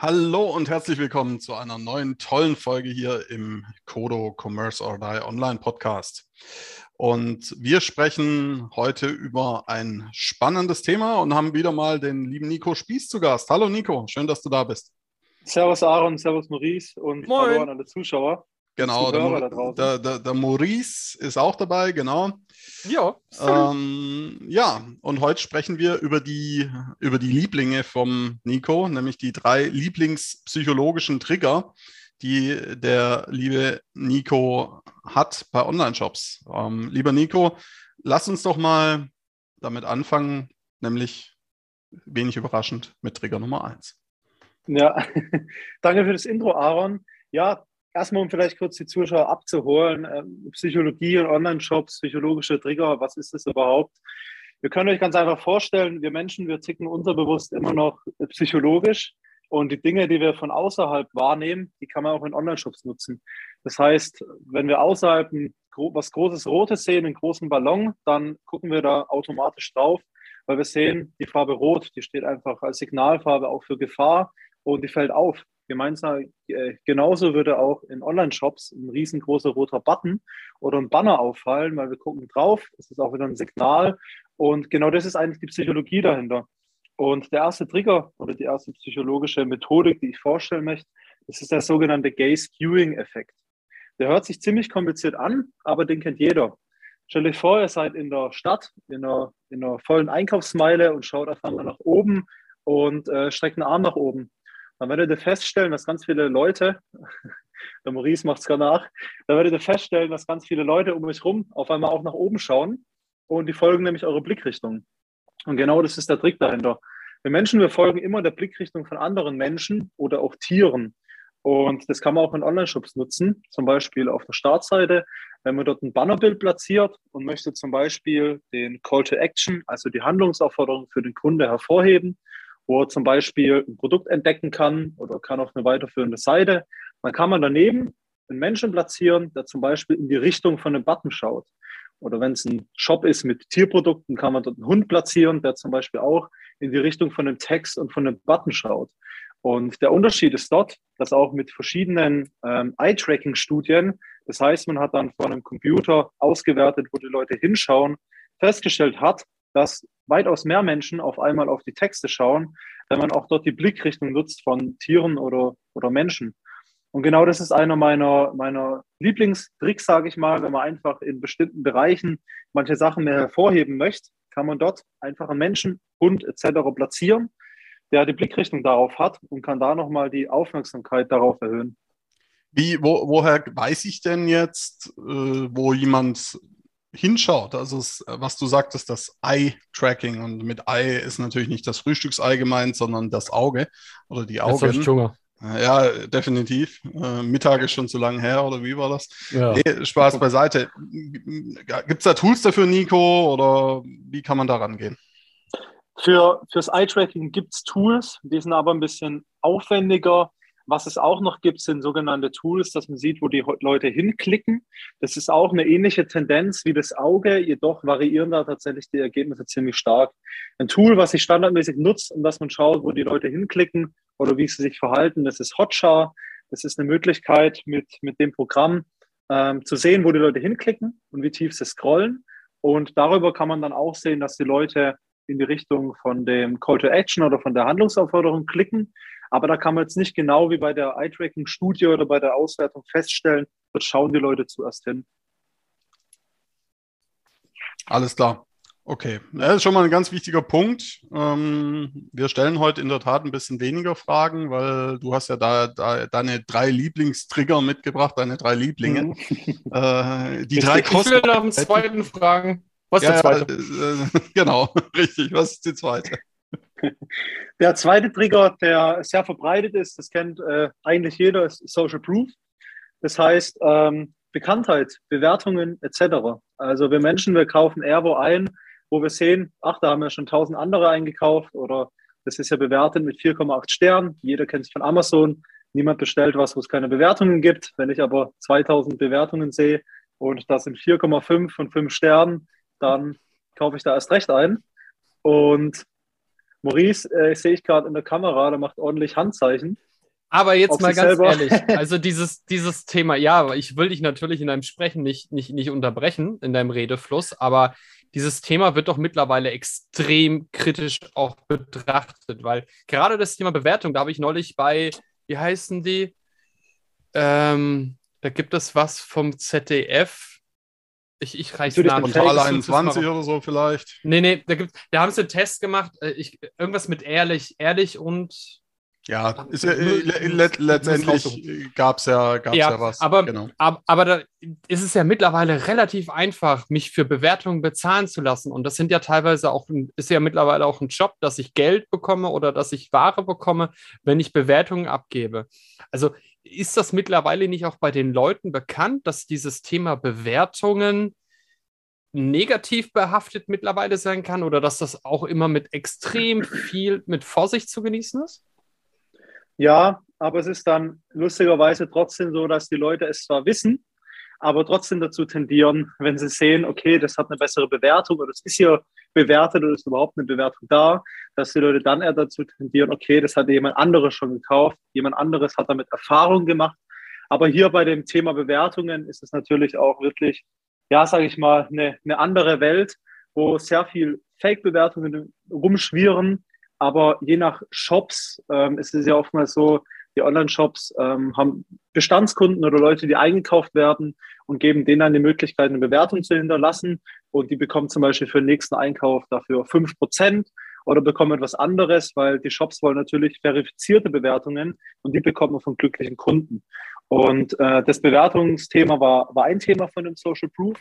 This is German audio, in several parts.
Hallo und herzlich willkommen zu einer neuen tollen Folge hier im Kodo Commerce or Die Online Podcast. Und wir sprechen heute über ein spannendes Thema und haben wieder mal den lieben Nico Spieß zu Gast. Hallo Nico, schön, dass du da bist. Servus Aaron, Servus Maurice und Moin. hallo an alle Zuschauer. Genau, der, der, der, der, Maurice ist auch dabei, genau. Ja. Ähm, ja, und heute sprechen wir über die, über die Lieblinge vom Nico, nämlich die drei Lieblingspsychologischen Trigger, die der liebe Nico hat bei Online-Shops. Ähm, lieber Nico, lass uns doch mal damit anfangen, nämlich wenig überraschend mit Trigger Nummer eins. Ja, danke für das Intro, Aaron. Ja, erstmal, um vielleicht kurz die Zuschauer abzuholen, ähm, Psychologie und Online-Shops, psychologische Trigger, was ist das überhaupt? Wir können euch ganz einfach vorstellen, wir Menschen, wir ticken unterbewusst immer noch psychologisch und die Dinge, die wir von außerhalb wahrnehmen, die kann man auch in Online-Shops nutzen. Das heißt, wenn wir außerhalb ein, was Großes Rotes sehen, einen großen Ballon, dann gucken wir da automatisch drauf, weil wir sehen, die Farbe Rot, die steht einfach als Signalfarbe auch für Gefahr und die fällt auf. Gemeinsam, äh, genauso würde auch in Online-Shops ein riesengroßer roter Button oder ein Banner auffallen, weil wir gucken drauf. Das ist auch wieder ein Signal. Und genau das ist eigentlich die Psychologie dahinter. Und der erste Trigger oder die erste psychologische Methodik, die ich vorstellen möchte, das ist der sogenannte Gay-Skewing-Effekt. Der hört sich ziemlich kompliziert an, aber den kennt jeder. Stell euch vor, ihr seid in der Stadt, in einer, in einer vollen Einkaufsmeile und schaut auf einmal nach oben und äh, streckt einen Arm nach oben dann werdet ihr feststellen, dass ganz viele Leute, der Maurice macht es gerade nach, dann werdet ihr feststellen, dass ganz viele Leute um euch rum auf einmal auch nach oben schauen und die folgen nämlich eure Blickrichtung. Und genau das ist der Trick dahinter. Wir Menschen, wir folgen immer der Blickrichtung von anderen Menschen oder auch Tieren. Und das kann man auch in Online-Shops nutzen, zum Beispiel auf der Startseite, wenn man dort ein Bannerbild platziert und möchte zum Beispiel den Call to Action, also die Handlungsaufforderung für den Kunde hervorheben, wo er zum Beispiel ein Produkt entdecken kann oder kann auf eine weiterführende Seite. Dann kann man daneben einen Menschen platzieren, der zum Beispiel in die Richtung von einem Button schaut. Oder wenn es ein Shop ist mit Tierprodukten, kann man dort einen Hund platzieren, der zum Beispiel auch in die Richtung von einem Text und von einem Button schaut. Und der Unterschied ist dort, dass auch mit verschiedenen ähm, Eye-Tracking-Studien, das heißt, man hat dann von einem Computer ausgewertet, wo die Leute hinschauen, festgestellt hat, dass weitaus mehr Menschen auf einmal auf die Texte schauen, wenn man auch dort die Blickrichtung nutzt von Tieren oder, oder Menschen. Und genau das ist einer meiner, meiner Lieblingstricks, sage ich mal, wenn man einfach in bestimmten Bereichen manche Sachen mehr hervorheben möchte, kann man dort einfach einen Menschen, Hund etc. platzieren, der die Blickrichtung darauf hat und kann da nochmal die Aufmerksamkeit darauf erhöhen. Wie, wo, woher weiß ich denn jetzt, äh, wo jemand hinschaut, also es, was du sagtest, das Eye-Tracking und mit Eye ist natürlich nicht das Frühstücksei gemeint, sondern das Auge oder die Augen. Jetzt ich Hunger. Ja, definitiv. Äh, Mittag ist schon zu lange her, oder wie war das? Ja. Nee, Spaß beiseite. Gibt es da Tools dafür, Nico, oder wie kann man da rangehen? Für, fürs Eye-Tracking gibt es Tools, die sind aber ein bisschen aufwendiger. Was es auch noch gibt, sind sogenannte Tools, dass man sieht, wo die Leute hinklicken. Das ist auch eine ähnliche Tendenz wie das Auge, jedoch variieren da tatsächlich die Ergebnisse ziemlich stark. Ein Tool, was sich standardmäßig nutzt, um dass man schaut, wo die Leute hinklicken oder wie sie sich verhalten, das ist Hotjar. Das ist eine Möglichkeit, mit, mit dem Programm ähm, zu sehen, wo die Leute hinklicken und wie tief sie scrollen. Und darüber kann man dann auch sehen, dass die Leute in die Richtung von dem Call to Action oder von der Handlungsaufforderung klicken. Aber da kann man jetzt nicht genau wie bei der Eye-Tracking-Studie oder bei der Auswertung feststellen, dort schauen die Leute zuerst hin. Alles klar. Okay, das ist schon mal ein ganz wichtiger Punkt. Ähm, wir stellen heute in der Tat ein bisschen weniger Fragen, weil du hast ja da, da deine drei Lieblingstrigger mitgebracht, deine drei Lieblinge. Mhm. Äh, die drei kosten. Ich will nach dem zweiten fragen. Was ist ja, der zweite? Äh, genau, richtig. Was ist die zweite? Der zweite Trigger, der sehr verbreitet ist, das kennt äh, eigentlich jeder, ist Social Proof. Das heißt, ähm, Bekanntheit, Bewertungen etc. Also wir Menschen, wir kaufen eher wo ein, wo wir sehen, ach, da haben wir schon tausend andere eingekauft oder das ist ja bewertet mit 4,8 Sternen. Jeder kennt es von Amazon. Niemand bestellt was, wo es keine Bewertungen gibt. Wenn ich aber 2000 Bewertungen sehe und das sind 4,5 von 5 Sternen, dann kaufe ich da erst recht ein. Und Maurice, äh, sehe ich gerade in der Kamera, der macht ordentlich Handzeichen. Aber jetzt mal ganz selber. ehrlich, also dieses, dieses Thema, ja, ich will dich natürlich in deinem Sprechen nicht, nicht, nicht unterbrechen, in deinem Redefluss, aber dieses Thema wird doch mittlerweile extrem kritisch auch betrachtet, weil gerade das Thema Bewertung, da habe ich neulich bei, wie heißen die? Ähm, da gibt es was vom ZDF. Ich, ich reiche Namen. Portal 21 oder so vielleicht. Nee, nee, da, gibt, da haben sie einen Test gemacht. Äh, ich, irgendwas mit ehrlich, ehrlich und ja, ist ja let, letztendlich gab es ja, gab's ja, ja was. Aber, genau. aber, aber da ist es ja mittlerweile relativ einfach, mich für Bewertungen bezahlen zu lassen. Und das sind ja teilweise auch, ist ja mittlerweile auch ein Job, dass ich Geld bekomme oder dass ich Ware bekomme, wenn ich Bewertungen abgebe. Also ist das mittlerweile nicht auch bei den Leuten bekannt, dass dieses Thema Bewertungen negativ behaftet mittlerweile sein kann oder dass das auch immer mit extrem viel mit Vorsicht zu genießen ist? Ja, aber es ist dann lustigerweise trotzdem so, dass die Leute es zwar wissen, aber trotzdem dazu tendieren, wenn sie sehen, okay, das hat eine bessere Bewertung oder es ist hier bewertet oder ist überhaupt eine Bewertung da, dass die Leute dann eher dazu tendieren, okay, das hat jemand anderes schon gekauft, jemand anderes hat damit Erfahrung gemacht. Aber hier bei dem Thema Bewertungen ist es natürlich auch wirklich, ja, sage ich mal, eine, eine andere Welt, wo sehr viel Fake-Bewertungen rumschwirren, aber je nach Shops ähm, ist es ja oftmals so, die Online-Shops ähm, haben Bestandskunden oder Leute, die eingekauft werden und geben denen dann die Möglichkeit, eine Bewertung zu hinterlassen. Und die bekommen zum Beispiel für den nächsten Einkauf dafür fünf Prozent oder bekommen etwas anderes, weil die Shops wollen natürlich verifizierte Bewertungen und die bekommen wir von glücklichen Kunden. Und äh, das Bewertungsthema war, war ein Thema von dem Social Proof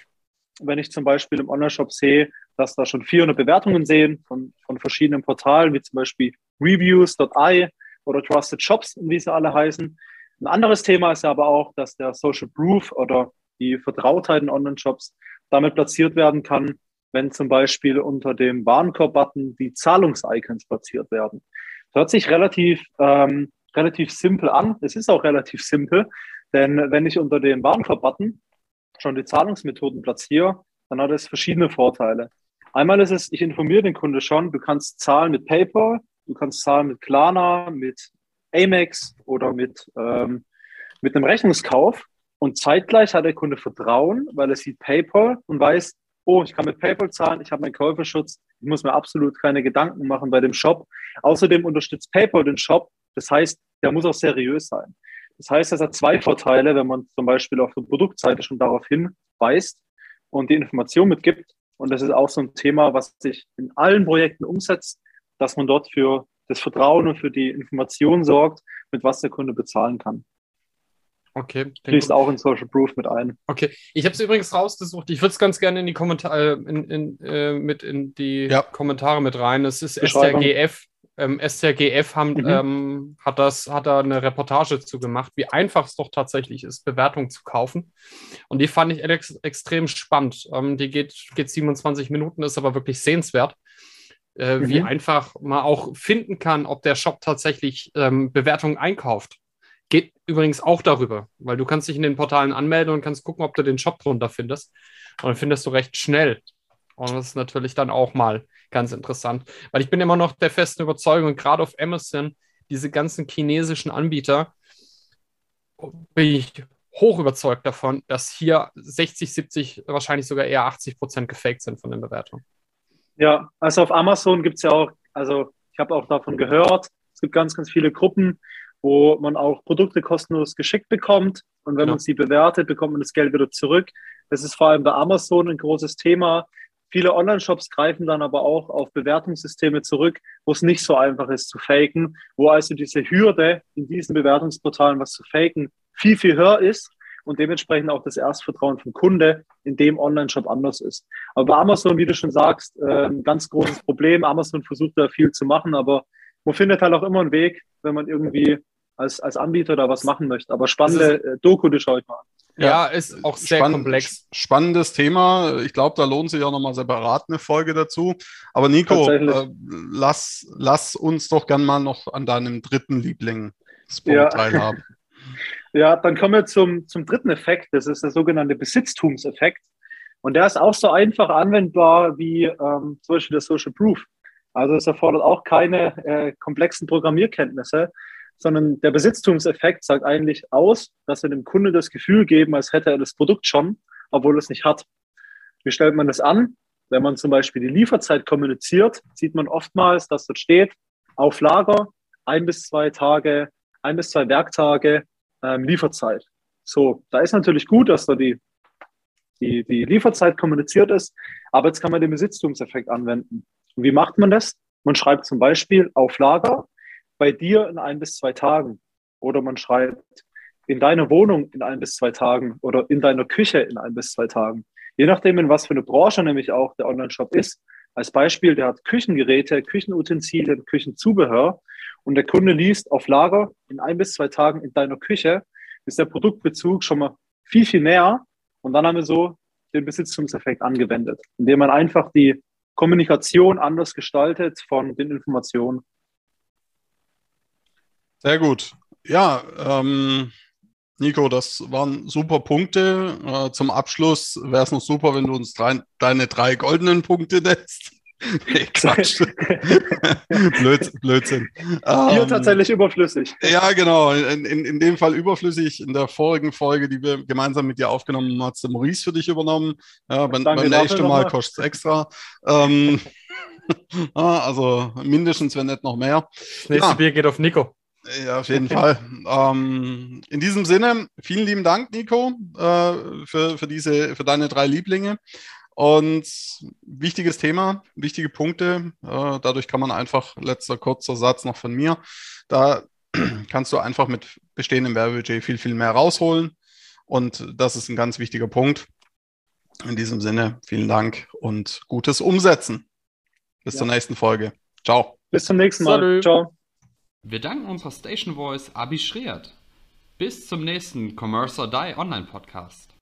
wenn ich zum Beispiel im Online-Shop sehe, dass da schon 400 Bewertungen sehen von, von verschiedenen Portalen, wie zum Beispiel Reviews.i oder Trusted Shops, wie sie alle heißen. Ein anderes Thema ist aber auch, dass der Social Proof oder die Vertrautheit in Online-Shops damit platziert werden kann, wenn zum Beispiel unter dem Warenkorb-Button die Zahlungs-Icons platziert werden. Das hört sich relativ, ähm, relativ simpel an. Es ist auch relativ simpel, denn wenn ich unter dem Warenkorb-Button schon die Zahlungsmethoden platziere, dann hat es verschiedene Vorteile. Einmal ist es, ich informiere den Kunde schon, du kannst zahlen mit PayPal, du kannst zahlen mit Klarna, mit Amex oder mit, ähm, mit einem Rechnungskauf. Und zeitgleich hat der Kunde Vertrauen, weil er sieht PayPal und weiß, oh, ich kann mit PayPal zahlen, ich habe meinen Käuferschutz, ich muss mir absolut keine Gedanken machen bei dem Shop. Außerdem unterstützt PayPal den Shop, das heißt, der muss auch seriös sein. Das heißt, es hat zwei Vorteile, wenn man zum Beispiel auf der Produktseite schon darauf hinweist und die Information mitgibt. Und das ist auch so ein Thema, was sich in allen Projekten umsetzt, dass man dort für das Vertrauen und für die Information sorgt, mit was der Kunde bezahlen kann. Okay. Fließt auch in Social Proof mit ein. Okay. Ich habe es übrigens rausgesucht. Ich würde es ganz gerne in die Kommentare, äh, in, in, äh, mit in die ja. Kommentare mit rein. Es ist STRGF ähm, STRGF haben, mhm. ähm, hat, das, hat da eine Reportage zu gemacht, wie einfach es doch tatsächlich ist, Bewertungen zu kaufen. Und die fand ich ex extrem spannend. Ähm, die geht, geht 27 Minuten, ist aber wirklich sehenswert. Äh, mhm. Wie einfach man auch finden kann, ob der Shop tatsächlich ähm, Bewertungen einkauft. Geht übrigens auch darüber, weil du kannst dich in den Portalen anmelden und kannst gucken, ob du den Shop drunter findest. Und dann findest du recht schnell. Und das ist natürlich dann auch mal ganz interessant. Weil ich bin immer noch der festen Überzeugung, gerade auf Amazon, diese ganzen chinesischen Anbieter, bin ich hoch überzeugt davon, dass hier 60, 70, wahrscheinlich sogar eher 80 Prozent gefaked sind von den Bewertungen. Ja, also auf Amazon gibt es ja auch, also ich habe auch davon gehört, es gibt ganz, ganz viele Gruppen, wo man auch Produkte kostenlos geschickt bekommt. Und wenn ja. man sie bewertet, bekommt man das Geld wieder zurück. Das ist vor allem bei Amazon ein großes Thema. Viele Online-Shops greifen dann aber auch auf Bewertungssysteme zurück, wo es nicht so einfach ist zu faken, wo also diese Hürde in diesen Bewertungsportalen was zu faken viel, viel höher ist und dementsprechend auch das Erstvertrauen vom Kunde in dem Online-Shop anders ist. Aber bei Amazon, wie du schon sagst, ein ganz großes Problem. Amazon versucht da viel zu machen, aber man findet halt auch immer einen Weg, wenn man irgendwie als, als Anbieter da was machen möchte. Aber spannende äh, Doku, die schaue ich mal an. Ja, ja ist auch sehr spann komplex. Spannendes Thema. Ich glaube, da lohnt sich auch nochmal separat eine Folge dazu. Aber Nico, äh, lass, lass uns doch gern mal noch an deinem dritten Liebling ja. teilhaben. Ja, dann kommen wir zum, zum dritten Effekt. Das ist der sogenannte Besitztumseffekt. Und der ist auch so einfach anwendbar wie ähm, zum Beispiel der Social Proof. Also es erfordert auch keine äh, komplexen Programmierkenntnisse, sondern der Besitztumseffekt sagt eigentlich aus, dass wir dem Kunde das Gefühl geben, als hätte er das Produkt schon, obwohl es nicht hat. Wie stellt man das an? Wenn man zum Beispiel die Lieferzeit kommuniziert, sieht man oftmals, dass dort steht, auf Lager, ein bis zwei Tage, ein bis zwei Werktage ähm, Lieferzeit. So, da ist natürlich gut, dass da die, die, die Lieferzeit kommuniziert ist, aber jetzt kann man den Besitztumseffekt anwenden. Und wie macht man das? Man schreibt zum Beispiel auf Lager bei dir in ein bis zwei Tagen. Oder man schreibt in deiner Wohnung in ein bis zwei Tagen oder in deiner Küche in ein bis zwei Tagen. Je nachdem, in was für eine Branche nämlich auch der Online-Shop ist. Als Beispiel, der hat Küchengeräte, Küchenutensilien, Küchenzubehör und der Kunde liest auf Lager in ein bis zwei Tagen in deiner Küche, ist der Produktbezug schon mal viel, viel näher. Und dann haben wir so den Besitztumseffekt angewendet, indem man einfach die Kommunikation anders gestaltet von den Informationen. Sehr gut. Ja, ähm, Nico, das waren super Punkte. Äh, zum Abschluss wäre es noch super, wenn du uns drei, deine drei goldenen Punkte nennst. Nee, Quatsch. Blöd, Blödsinn. Hier ähm, tatsächlich überflüssig. Ja, genau. In, in, in dem Fall überflüssig. In der vorigen Folge, die wir gemeinsam mit dir aufgenommen haben, hat es der Maurice für dich übernommen. Ja, beim, beim nächsten Mal kostet es extra. Ähm, also mindestens, wenn nicht noch mehr. Das nächste ja. Bier geht auf Nico. Ja, auf jeden Fall. Ähm, in diesem Sinne, vielen lieben Dank, Nico, äh, für, für, diese, für deine drei Lieblinge. Und wichtiges Thema, wichtige Punkte. Äh, dadurch kann man einfach, letzter kurzer Satz noch von mir, da kannst du einfach mit bestehendem Werbebudget viel, viel mehr rausholen. Und das ist ein ganz wichtiger Punkt. In diesem Sinne, vielen Dank und gutes Umsetzen. Bis ja. zur nächsten Folge. Ciao. Bis zum nächsten Mal. Salut. Ciao. Wir danken unserer Station Voice Abi Schreert. Bis zum nächsten Commerce or Die Online Podcast.